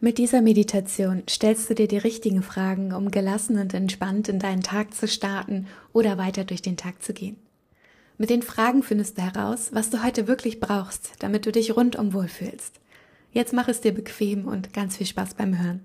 Mit dieser Meditation stellst du dir die richtigen Fragen, um gelassen und entspannt in deinen Tag zu starten oder weiter durch den Tag zu gehen. Mit den Fragen findest du heraus, was du heute wirklich brauchst, damit du dich rundum wohlfühlst. Jetzt mach es dir bequem und ganz viel Spaß beim Hören.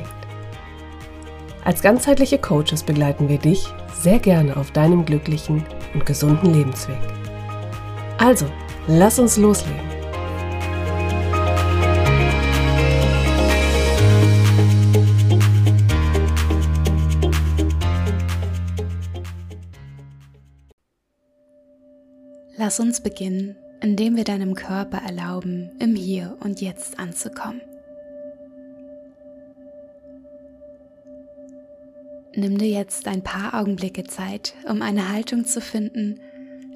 Als ganzheitliche Coaches begleiten wir dich sehr gerne auf deinem glücklichen und gesunden Lebensweg. Also, lass uns loslegen. Lass uns beginnen, indem wir deinem Körper erlauben, im Hier und Jetzt anzukommen. Nimm dir jetzt ein paar Augenblicke Zeit, um eine Haltung zu finden,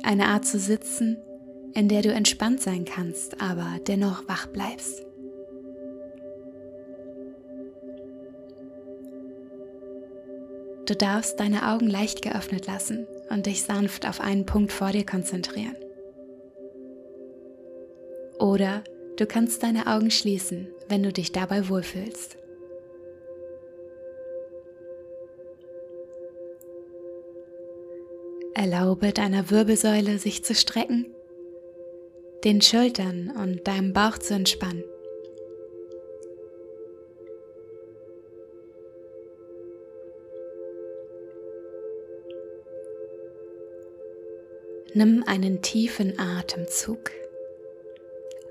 eine Art zu sitzen, in der du entspannt sein kannst, aber dennoch wach bleibst. Du darfst deine Augen leicht geöffnet lassen und dich sanft auf einen Punkt vor dir konzentrieren. Oder du kannst deine Augen schließen, wenn du dich dabei wohlfühlst. Erlaube deiner Wirbelsäule sich zu strecken, den Schultern und deinem Bauch zu entspannen. Nimm einen tiefen Atemzug.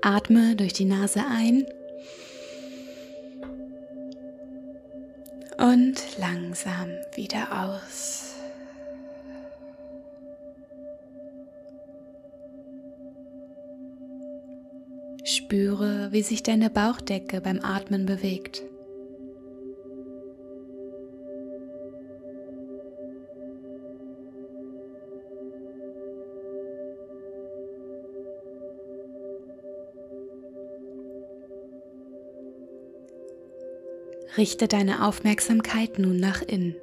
Atme durch die Nase ein und langsam wieder aus. Spüre, wie sich deine Bauchdecke beim Atmen bewegt. Richte deine Aufmerksamkeit nun nach innen.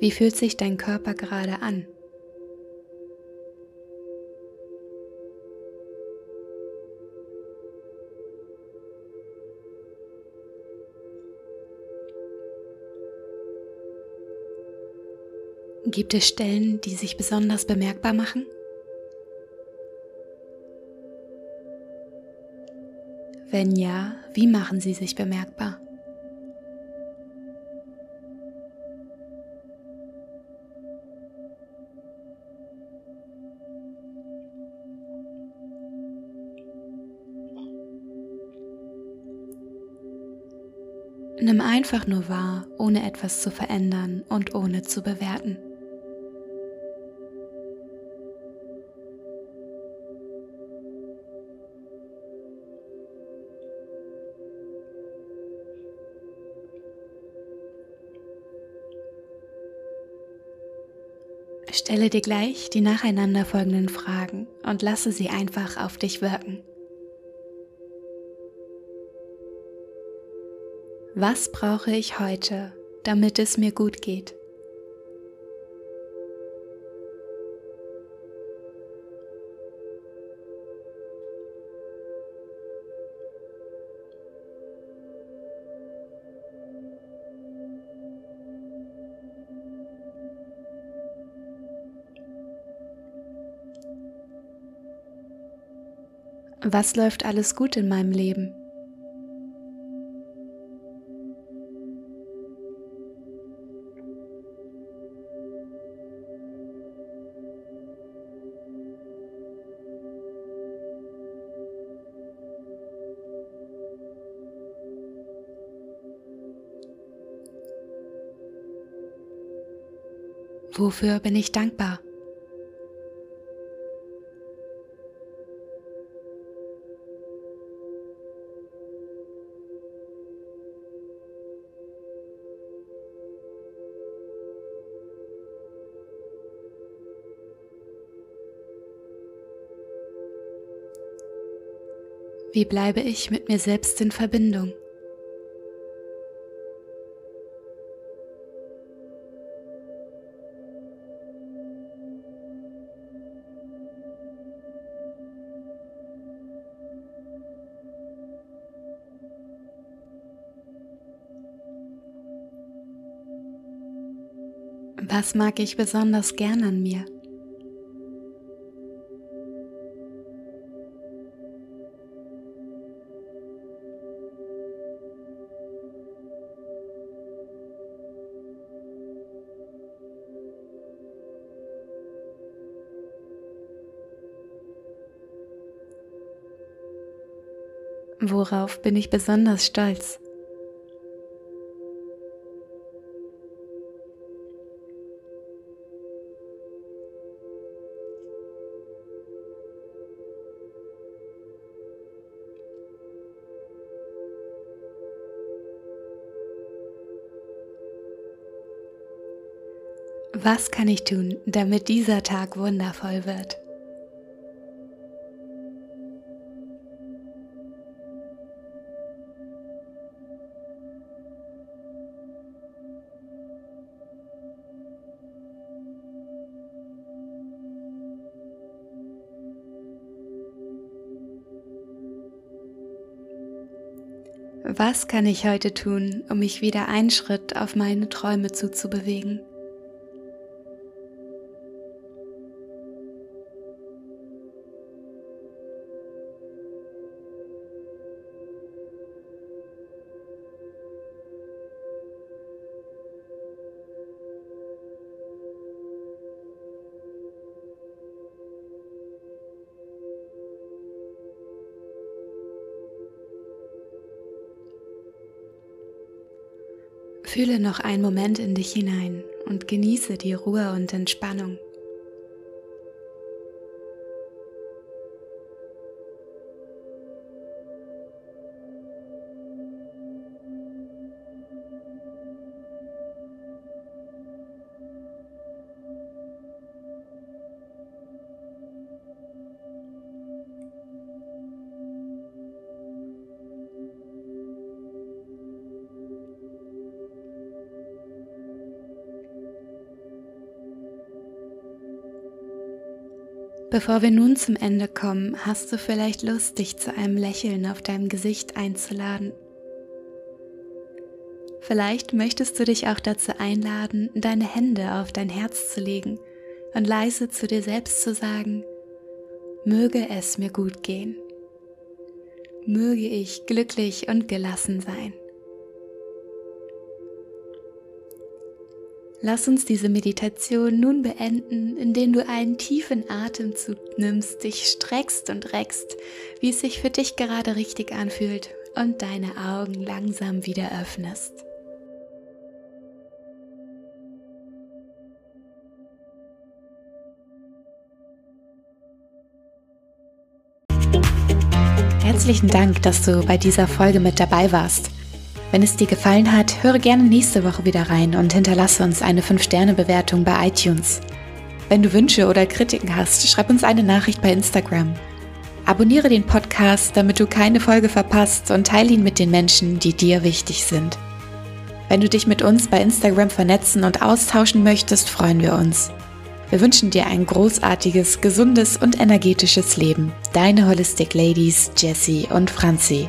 Wie fühlt sich dein Körper gerade an? Gibt es Stellen, die sich besonders bemerkbar machen? Wenn ja, wie machen sie sich bemerkbar? Nimm einfach nur wahr, ohne etwas zu verändern und ohne zu bewerten. Stelle dir gleich die nacheinander folgenden Fragen und lasse sie einfach auf dich wirken. Was brauche ich heute, damit es mir gut geht? Was läuft alles gut in meinem Leben? Wofür bin ich dankbar? Wie bleibe ich mit mir selbst in Verbindung? Was mag ich besonders gern an mir? Worauf bin ich besonders stolz? Was kann ich tun, damit dieser Tag wundervoll wird? Was kann ich heute tun, um mich wieder einen Schritt auf meine Träume zuzubewegen? Fühle noch einen Moment in dich hinein und genieße die Ruhe und Entspannung. Bevor wir nun zum Ende kommen, hast du vielleicht Lust, dich zu einem Lächeln auf deinem Gesicht einzuladen. Vielleicht möchtest du dich auch dazu einladen, deine Hände auf dein Herz zu legen und leise zu dir selbst zu sagen, möge es mir gut gehen. Möge ich glücklich und gelassen sein. Lass uns diese Meditation nun beenden, indem du einen tiefen Atemzug nimmst, dich streckst und reckst, wie es sich für dich gerade richtig anfühlt und deine Augen langsam wieder öffnest. Herzlichen Dank, dass du bei dieser Folge mit dabei warst. Wenn es dir gefallen hat, höre gerne nächste Woche wieder rein und hinterlasse uns eine 5-Sterne-Bewertung bei iTunes. Wenn du Wünsche oder Kritiken hast, schreib uns eine Nachricht bei Instagram. Abonniere den Podcast, damit du keine Folge verpasst und teile ihn mit den Menschen, die dir wichtig sind. Wenn du dich mit uns bei Instagram vernetzen und austauschen möchtest, freuen wir uns. Wir wünschen dir ein großartiges, gesundes und energetisches Leben. Deine Holistic Ladies, Jessie und Franzi.